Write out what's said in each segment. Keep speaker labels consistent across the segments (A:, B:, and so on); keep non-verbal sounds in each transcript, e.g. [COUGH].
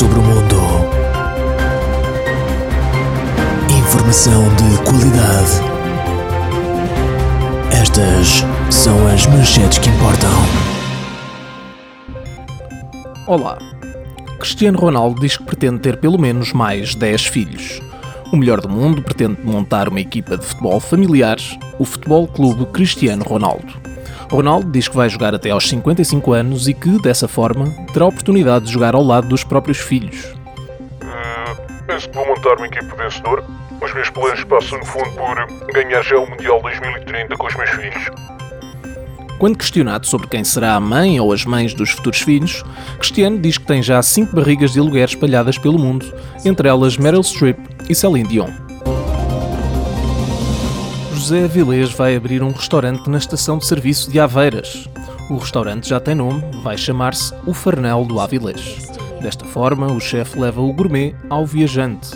A: sobre o mundo. Informação de qualidade. Estas são as manchetes que importam.
B: Olá. Cristiano Ronaldo diz que pretende ter pelo menos mais 10 filhos. O melhor do mundo pretende montar uma equipa de futebol familiar, o Futebol Clube Cristiano Ronaldo. Ronaldo diz que vai jogar até aos 55 anos e que, dessa forma, terá a oportunidade de jogar ao lado dos próprios filhos.
C: Uh, penso que vou montar uma equipe vencedora. Os meus planos passam, no fundo, por ganhar já o Mundial 2030 com os meus filhos.
B: Quando questionado sobre quem será a mãe ou as mães dos futuros filhos, Cristiano diz que tem já cinco barrigas de aluguer espalhadas pelo mundo, entre elas Meryl Streep e Celine Dion. José Avilés vai abrir um restaurante na estação de serviço de Aveiras. O restaurante já tem nome, vai chamar-se O Farnel do Avilés. Desta forma, o chefe leva o gourmet ao viajante.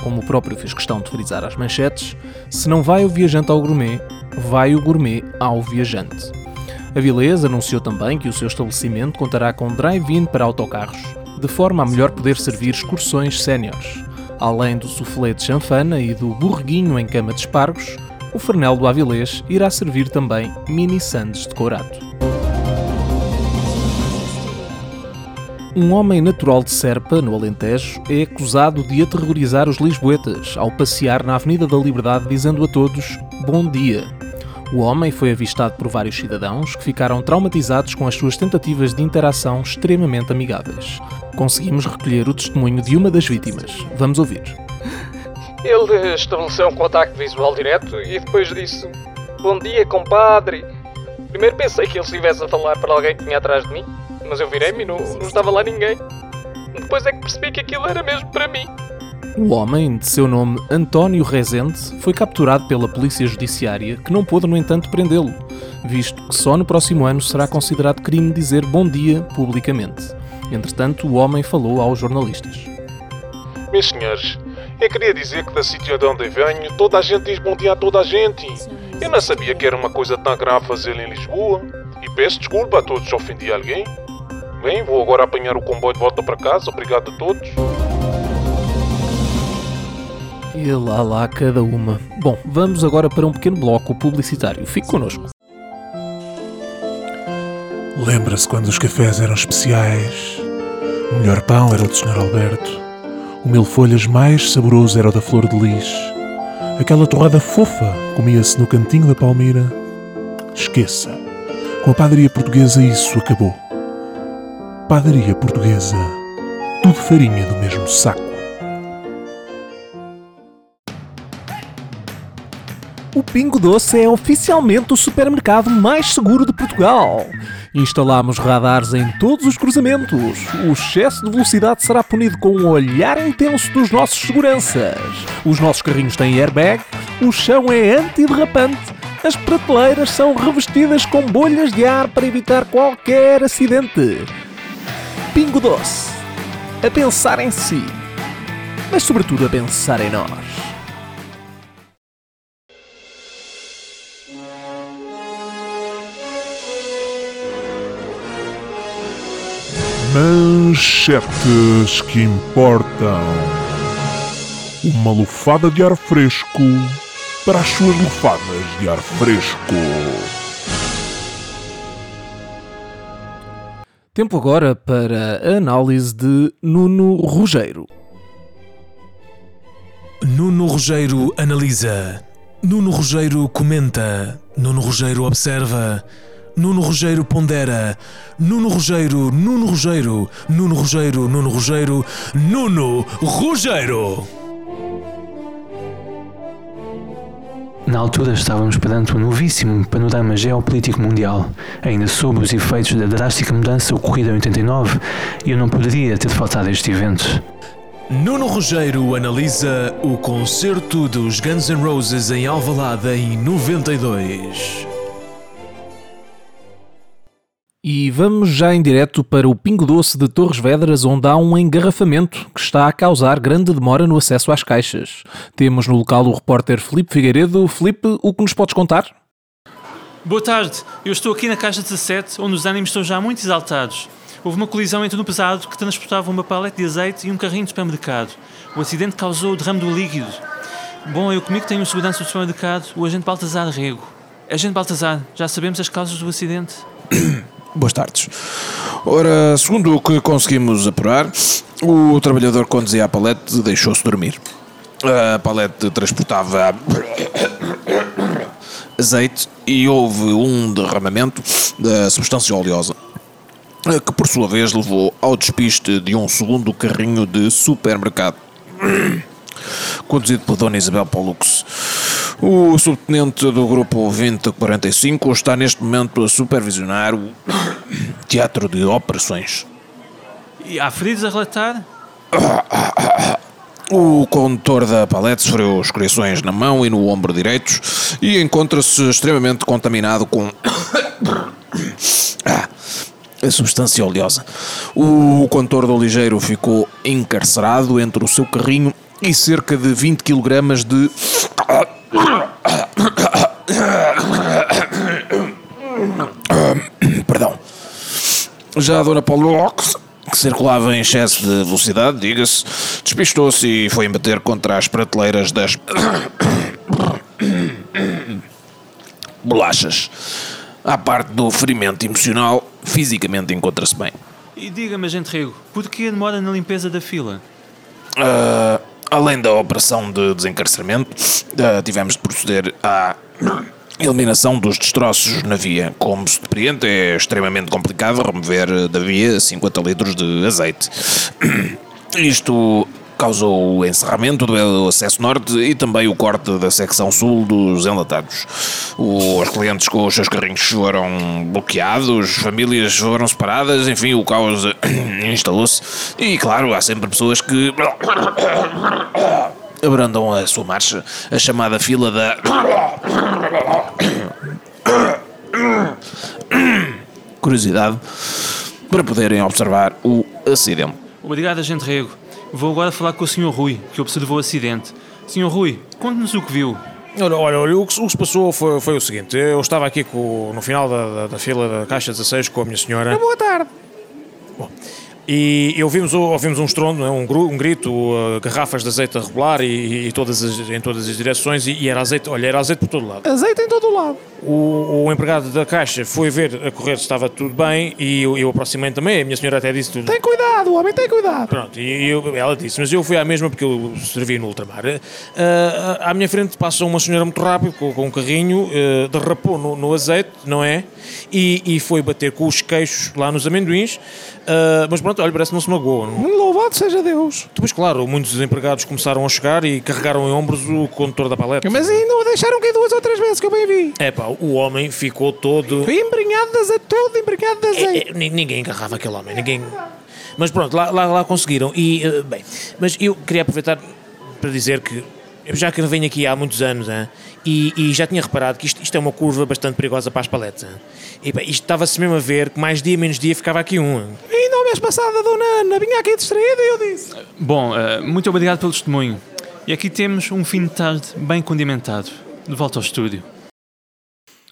B: Como o próprio fez questão de frisar às manchetes, se não vai o viajante ao gourmet, vai o gourmet ao viajante. A Vilés anunciou também que o seu estabelecimento contará com drive-in para autocarros, de forma a melhor poder servir excursões séniores. Além do soufflé de chanfana e do borreguinho em cama de espargos, o Fernel do Avilés irá servir também mini sandes de courato. Um homem natural de Serpa, no Alentejo, é acusado de aterrorizar os lisboetas ao passear na Avenida da Liberdade dizendo a todos Bom dia. O homem foi avistado por vários cidadãos que ficaram traumatizados com as suas tentativas de interação extremamente amigáveis. Conseguimos recolher o testemunho de uma das vítimas. Vamos ouvir.
D: Ele estabeleceu um contacto visual direto e depois disse: Bom dia, compadre. Primeiro pensei que ele estivesse a falar para alguém que vinha atrás de mim, mas eu virei-me e não, não estava lá ninguém. Depois é que percebi que aquilo era mesmo para mim.
B: O homem, de seu nome António Rezende, foi capturado pela Polícia Judiciária, que não pôde, no entanto, prendê-lo, visto que só no próximo ano será considerado crime dizer bom dia publicamente. Entretanto, o homem falou aos jornalistas.
C: Meus senhores, eu queria dizer que da sítio de onde venho, toda a gente diz bom dia a toda a gente. Eu não sabia que era uma coisa tão grave fazer em Lisboa. E peço desculpa a todos se ofendi alguém. Bem, vou agora apanhar o comboio de volta para casa. Obrigado a todos.
B: E lá lá cada uma. Bom, vamos agora para um pequeno bloco publicitário. Fique connosco.
E: Lembra-se quando os cafés eram especiais? O melhor pão era o do Sr. Alberto. O mil folhas mais saboroso era o da flor de lis. Aquela torrada fofa comia-se no cantinho da palmeira. Esqueça. Com a padaria portuguesa isso acabou. Padaria portuguesa. Tudo farinha do mesmo saco.
B: O Pingo Doce é oficialmente o supermercado mais seguro de Portugal. Instalamos radares em todos os cruzamentos. O excesso de velocidade será punido com um olhar intenso dos nossos seguranças. Os nossos carrinhos têm airbag, o chão é antiderrapante, as prateleiras são revestidas com bolhas de ar para evitar qualquer acidente. Pingo Doce. A pensar em si, mas sobretudo a pensar em nós.
E: Manchetes que importam. Uma lufada de ar fresco para as suas lufadas de ar fresco.
B: Tempo agora para a análise de Nuno Rugeiro.
A: Nuno Rugeiro analisa. Nuno Rugeiro comenta. Nuno Rugeiro observa. Nuno Rugeiro pondera. Nuno Rugeiro, Nuno Rugeiro, Nuno Rugeiro, Nuno Rugeiro, Nuno Rugeiro.
F: Na altura estávamos perante um novíssimo panorama geopolítico mundial, ainda sob os efeitos da drástica mudança ocorrida em 89, e eu não poderia ter faltado a este evento.
A: Nuno Rugeiro analisa o concerto dos Guns N' Roses em Alvalade em 92.
B: E vamos já em direto para o Pingo Doce de Torres Vedras, onde há um engarrafamento que está a causar grande demora no acesso às caixas. Temos no local o repórter Filipe Figueiredo. Filipe, o que nos podes contar?
G: Boa tarde, eu estou aqui na caixa 17, onde os ânimos estão já muito exaltados. Houve uma colisão entre um pesado que transportava uma palete de azeite e um carrinho de supermercado. O acidente causou o derrame do líquido. Bom, eu comigo tenho o segurança do supermercado, o agente Baltazar Rego. Agente Baltazar, já sabemos as causas do acidente? [COUGHS]
H: Boas tardes. Ora, segundo o que conseguimos apurar, o trabalhador conduzia a palete deixou-se dormir. A palete transportava azeite e houve um derramamento da substância oleosa, que por sua vez levou ao despiste de um segundo carrinho de supermercado, conduzido por Dona Isabel Pollux. O subtenente do grupo 2045 está neste momento a supervisionar o [COUGHS] teatro de operações.
G: E há feridos a relatar? [COUGHS]
H: O condutor da palete sofreu escoriações na mão e no ombro direitos e encontra-se extremamente contaminado com Ah, [COUGHS] a substância oleosa. O condutor do ligeiro ficou encarcerado entre o seu carrinho e cerca de 20 kg de [COUGHS] Perdão. Já a Dona Paulox, que circulava em excesso de velocidade, diga-se, despistou-se e foi embater contra as prateleiras das [COUGHS] bolachas. À parte do ferimento emocional, fisicamente encontra-se bem.
G: E diga-me, agente Rego, por que demora na limpeza da fila?
H: Ah, além da operação de desencarceramento, ah, tivemos de proceder à eliminação dos destroços na via. Como se depreende, é extremamente complicado remover da via 50 litros de azeite. [CLEARS THROAT] Isto causou o encerramento do acesso norte e também o corte da secção sul dos enlatados. Os clientes com os seus carrinhos foram bloqueados, famílias foram separadas, enfim, o caos [COUGHS] instalou-se. E claro, há sempre pessoas que [COUGHS] abrandam a sua marcha, a chamada fila da. [COUGHS] Curiosidade para poderem observar o acidente.
G: Obrigado, agente Rego. Vou agora falar com o Sr. Rui, que observou o acidente. Sr. Rui, conte-nos o que viu.
I: Olha, olha, olha, o, que, o que se passou foi, foi o seguinte: eu estava aqui com, no final da, da, da fila da Caixa 16 com a minha senhora. Boa tarde. Bom, e, e ouvimos, ouvimos um estrondo, é? um, um grito, uh, garrafas de azeite a rebolar e, e todas as- em todas as direções, e, e era azeite, olha, era azeite por todo lado.
J: Azeite em todo o lado.
I: O, o empregado da Caixa foi ver a correr se estava tudo bem e eu, eu aproximei também. A minha senhora até disse tudo.
J: Tem cuidado, homem, tem cuidado.
I: Pronto, e eu- ela disse, mas eu fui à mesma porque eu servi no ultramar. Ah, à minha frente passa uma senhora muito rápido com, com um carrinho, ah, derrapou no, no azeite, não é? E, e foi bater com os queixos lá nos amendoins. Ah, mas pronto, olha, parece que não se magoou. não?
J: Louvado seja Deus.
I: Depois, claro, muitos empregados começaram a chegar e carregaram em ombros o condutor da paleta.
J: Mas ainda o deixaram cair duas ou três vezes, que eu bem vi.
I: É pá, o homem ficou todo.
J: Embrenhado de azeite, todo embrenhado de azeite.
I: É, é, ni- ninguém engarrava aquele homem, ninguém. Mas pronto, lá, lá, lá conseguiram. E, eh, bem, mas eu queria aproveitar para dizer que eu já que venho aqui há muitos anos hein, e, e já tinha reparado que isto, isto é uma curva bastante perigosa para as paletes. hein. E isto estava-se mesmo a ver que mais dia menos dia ficava aqui um.
J: Ainda o mês passado a dona Ana vinha aqui distraída e eu disse.
G: Bom, eh, muito obrigado pelo testemunho. E aqui temos um fim de tarde bem condimentado. De volta ao estúdio.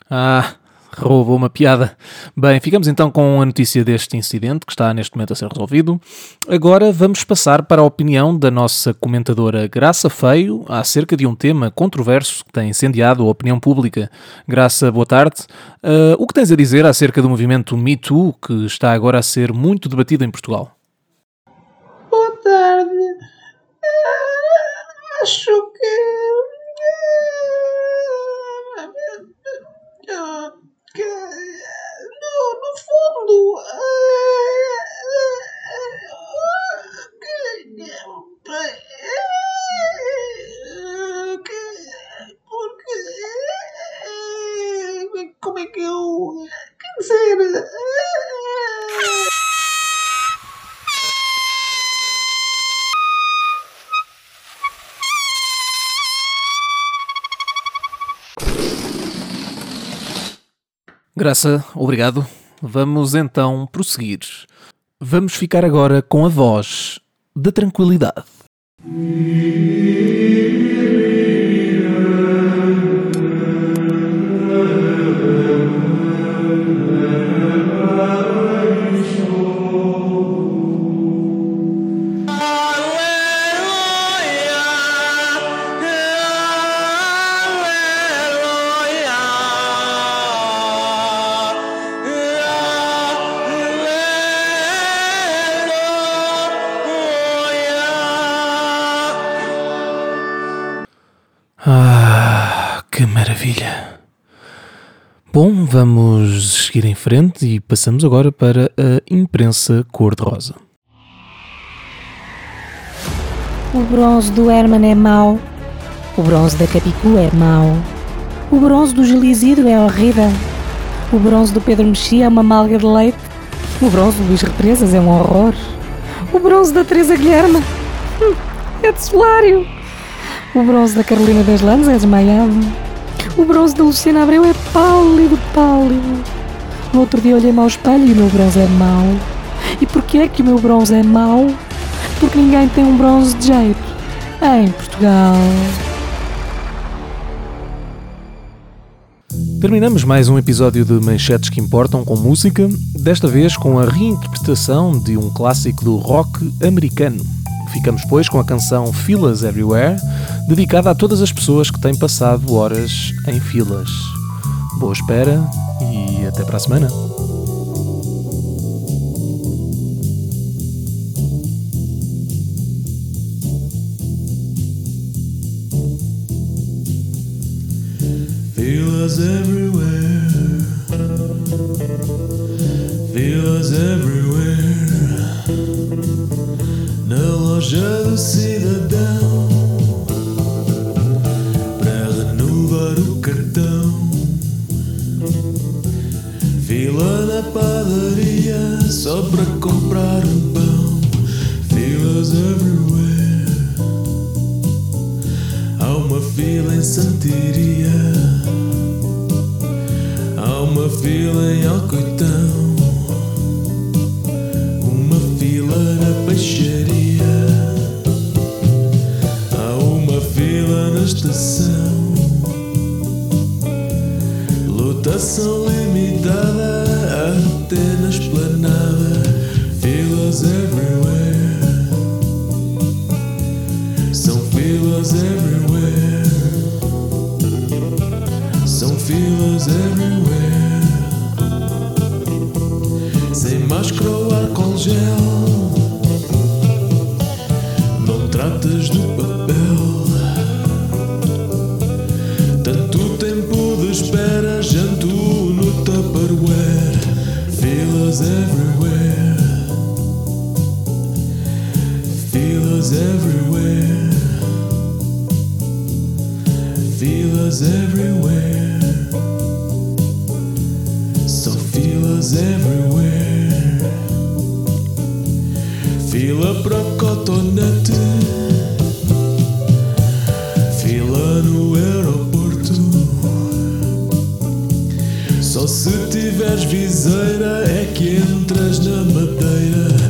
B: Ah, roubou uma piada. Bem, ficamos então com a notícia deste incidente que está neste momento a ser resolvido. Agora vamos passar para a opinião da nossa comentadora Graça Feio acerca de um tema controverso que tem incendiado a opinião pública. Graça, boa tarde. Ah, o que tens a dizer acerca do movimento Me Too que está agora a ser muito debatido em Portugal?
K: Boa tarde. Ah, acho que. ah, que no, no fundo. ah, ah, que, ah, que- porque. ah, Como é eu. Quer dizer.
B: Graça, obrigado. Vamos então prosseguir. Vamos ficar agora com a voz da tranquilidade. Maravilha. Bom, vamos seguir em frente e passamos agora para a imprensa cor-de-rosa.
L: O bronze do Herman é mau. O bronze da Capicu é mau. O bronze do Gilisido é horrível. O bronze do Pedro Mexia é uma malga de leite. O bronze do Luís Represas é um horror. O bronze da Teresa Guilherme hum, é de solário. O bronze da Carolina das Landes é desmaiado. O bronze da Luciana Abreu é pálido, pálido. No outro dia olhei-me ao espelho e o meu bronze é mau. E porquê é que o meu bronze é mau? Porque ninguém tem um bronze de jeito em Portugal.
B: Terminamos mais um episódio de Manchetes que Importam com música, desta vez com a reinterpretação de um clássico do rock americano. Ficamos, pois, com a canção Filas Everywhere, dedicada a todas as pessoas que têm passado horas em filas. Boa espera e até para a semana.
M: Everywhere. Na loja do cidadão. Para comprar um pão. Filas everywhere. Há uma fila em Santiria. Há uma fila em Alcoitão. Uma fila na peixaria. Há uma fila na estação. Lotação limitada São filas everywhere. Sem máscara ou álcool gel. Não tratas do papel. Tanto tempo de espera, janto no Tupperware. Filas everywhere. Filas everywhere. Filas everywhere. Filas everywhere. Fila para cotonete. Fila no aeroporto. Só se tiveres viseira é que entras na madeira.